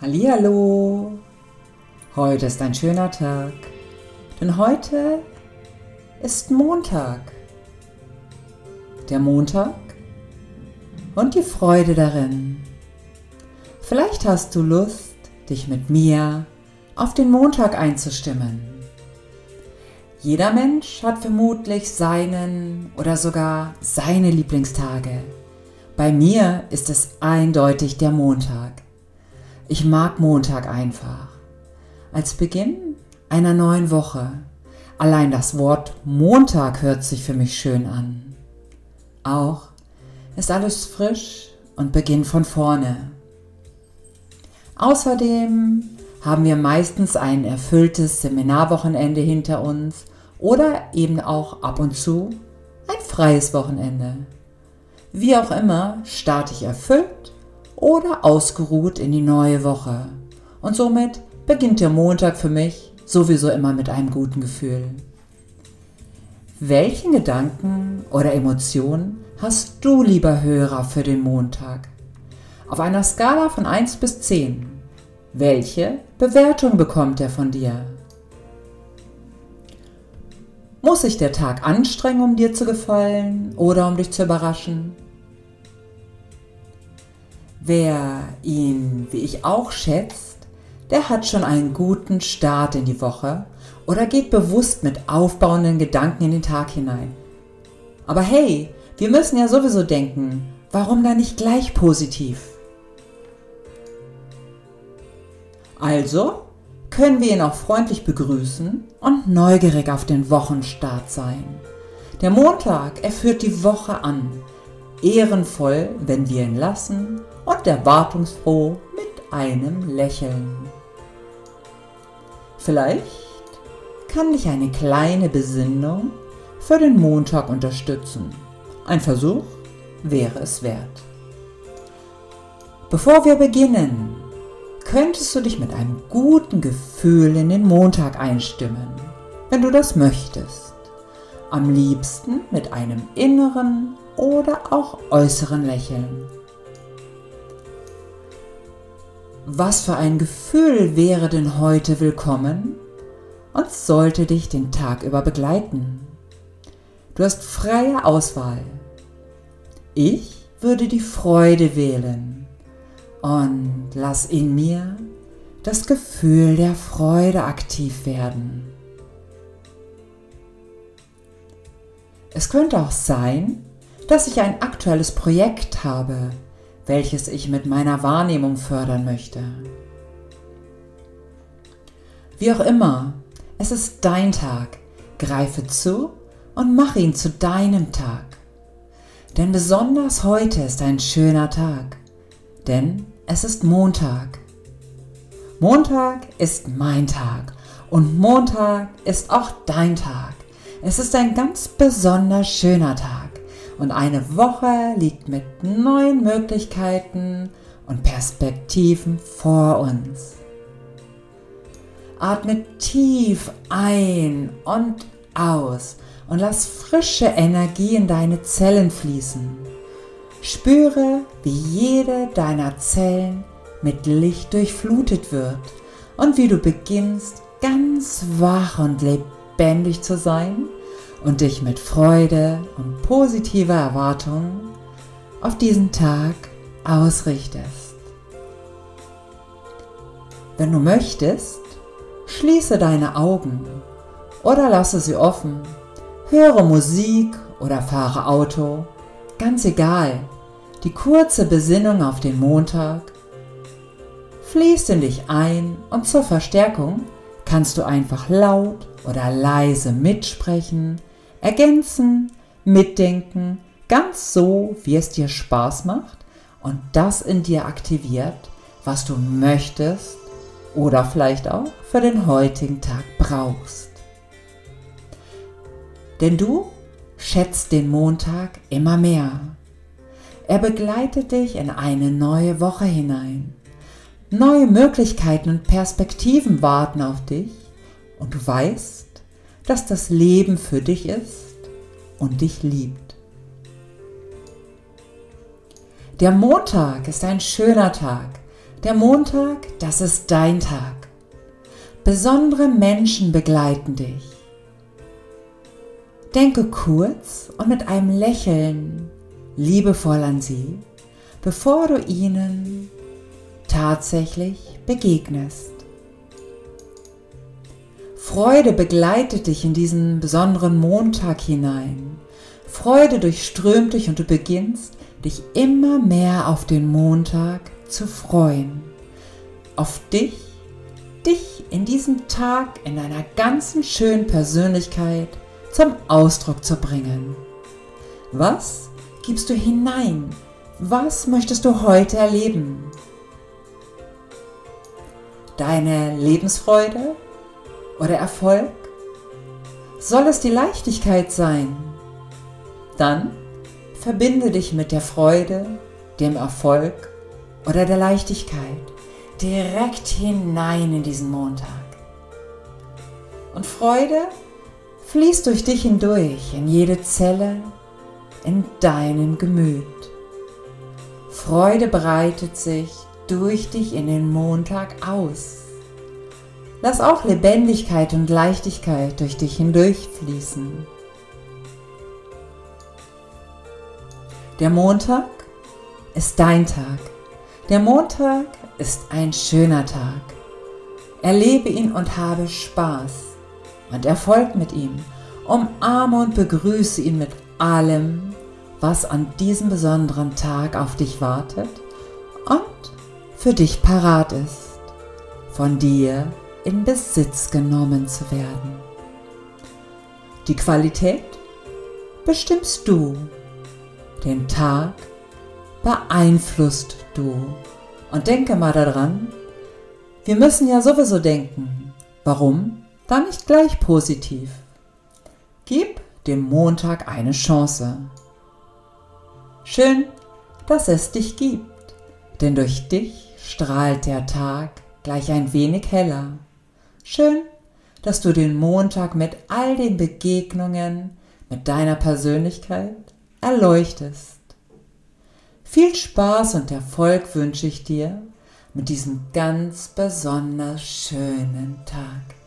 Hallihallo! Heute ist ein schöner Tag, denn heute ist Montag. Der Montag und die Freude darin. Vielleicht hast du Lust, dich mit mir auf den Montag einzustimmen. Jeder Mensch hat vermutlich seinen oder sogar seine Lieblingstage. Bei mir ist es eindeutig der Montag. Ich mag Montag einfach. Als Beginn einer neuen Woche. Allein das Wort Montag hört sich für mich schön an. Auch ist alles frisch und beginnt von vorne. Außerdem haben wir meistens ein erfülltes Seminarwochenende hinter uns oder eben auch ab und zu ein freies Wochenende. Wie auch immer starte ich erfüllt oder ausgeruht in die neue Woche. Und somit beginnt der Montag für mich sowieso immer mit einem guten Gefühl. Welchen Gedanken oder Emotionen hast du, lieber Hörer, für den Montag? Auf einer Skala von 1 bis 10. Welche Bewertung bekommt er von dir? Muss sich der Tag anstrengen, um dir zu gefallen oder um dich zu überraschen? Wer ihn, wie ich auch, schätzt, der hat schon einen guten Start in die Woche oder geht bewusst mit aufbauenden Gedanken in den Tag hinein. Aber hey, wir müssen ja sowieso denken, warum dann nicht gleich positiv? Also können wir ihn auch freundlich begrüßen und neugierig auf den Wochenstart sein. Der Montag, er führt die Woche an, ehrenvoll, wenn wir ihn lassen und erwartungsfroh mit einem Lächeln. Vielleicht kann dich eine kleine Besinnung für den Montag unterstützen. Ein Versuch wäre es wert. Bevor wir beginnen, könntest du dich mit einem guten Gefühl in den Montag einstimmen, wenn du das möchtest. Am liebsten mit einem inneren oder auch äußeren Lächeln. Was für ein Gefühl wäre denn heute willkommen und sollte dich den Tag über begleiten? Du hast freie Auswahl. Ich würde die Freude wählen und lass in mir das Gefühl der Freude aktiv werden. Es könnte auch sein, dass ich ein aktuelles Projekt habe, welches ich mit meiner Wahrnehmung fördern möchte. Wie auch immer, es ist dein Tag. Greife zu und mach ihn zu deinem Tag. Denn besonders heute ist ein schöner Tag. Denn es ist Montag. Montag ist mein Tag und Montag ist auch dein Tag. Es ist ein ganz besonders schöner Tag und eine Woche liegt mit neuen Möglichkeiten und Perspektiven vor uns. Atme tief ein und aus und lass frische Energie in deine Zellen fließen. Spüre, wie jede deiner Zellen mit Licht durchflutet wird und wie du beginnst, ganz wach und lebendig zu sein und dich mit Freude und positiver Erwartung auf diesen Tag ausrichtest. Wenn du möchtest, schließe deine Augen oder lasse sie offen, höre Musik oder fahre Auto, ganz egal, die kurze Besinnung auf den Montag fließt in dich ein und zur Verstärkung kannst du einfach laut oder leise mitsprechen ergänzen, mitdenken, ganz so, wie es dir Spaß macht und das in dir aktiviert, was du möchtest oder vielleicht auch für den heutigen Tag brauchst. Denn du schätzt den Montag immer mehr. Er begleitet dich in eine neue Woche hinein. Neue Möglichkeiten und Perspektiven warten auf dich und du weißt, dass das Leben für dich ist und dich liebt. Der Montag ist ein schöner Tag, Der Montag, das ist dein Tag. Besondere Menschen begleiten dich. Denke kurz und mit einem Lächeln liebevoll an sie, bevor du ihnen tatsächlich begegnest. Freude begleitet dich in diesen besonderen Montag hinein. Freude durchströmt dich und du beginnst, dich immer mehr auf den Montag zu freuen. Auf dich, dich in diesem Tag in deiner ganzen schönen Persönlichkeit zum Ausdruck zu bringen. Was gibst du hinein? Was möchtest du heute erleben? Deine Lebensfreude oder Erfolg? Soll es die Leichtigkeit sein? Dann verbinde dich mit der Freude, dem Erfolg oder der Leichtigkeit direkt hinein in diesen Montag. Und Freude fließt durch dich hindurch in jede Zelle, in deinem Gemüt. Freude breitet sich durch dich in den Montag aus. Lass auch Lebendigkeit und Leichtigkeit durch dich hindurchfließen. Der Montag ist dein Tag. Der Montag ist ein schöner Tag. Erlebe ihn und habe Spaß und Erfolg mit ihm. Umarme und begrüße ihn mit allem, was an diesem besonderen Tag auf dich wartet und für dich parat ist, von dir in Besitz genommen zu werden. Die Qualität bestimmst du. Den Tag beeinflusst du. Und denke mal daran, wir müssen ja sowieso denken. Warum? Dann nicht gleich positiv. Gib dem Montag eine Chance. Schön, dass es dich gibt, denn durch dich strahlt der Tag gleich ein wenig heller. Schön, dass du den Montag mit all den Begegnungen mit deiner Persönlichkeit erleuchtest. Viel Spaß und Erfolg wünsche ich dir mit diesem ganz besonders schönen Tag.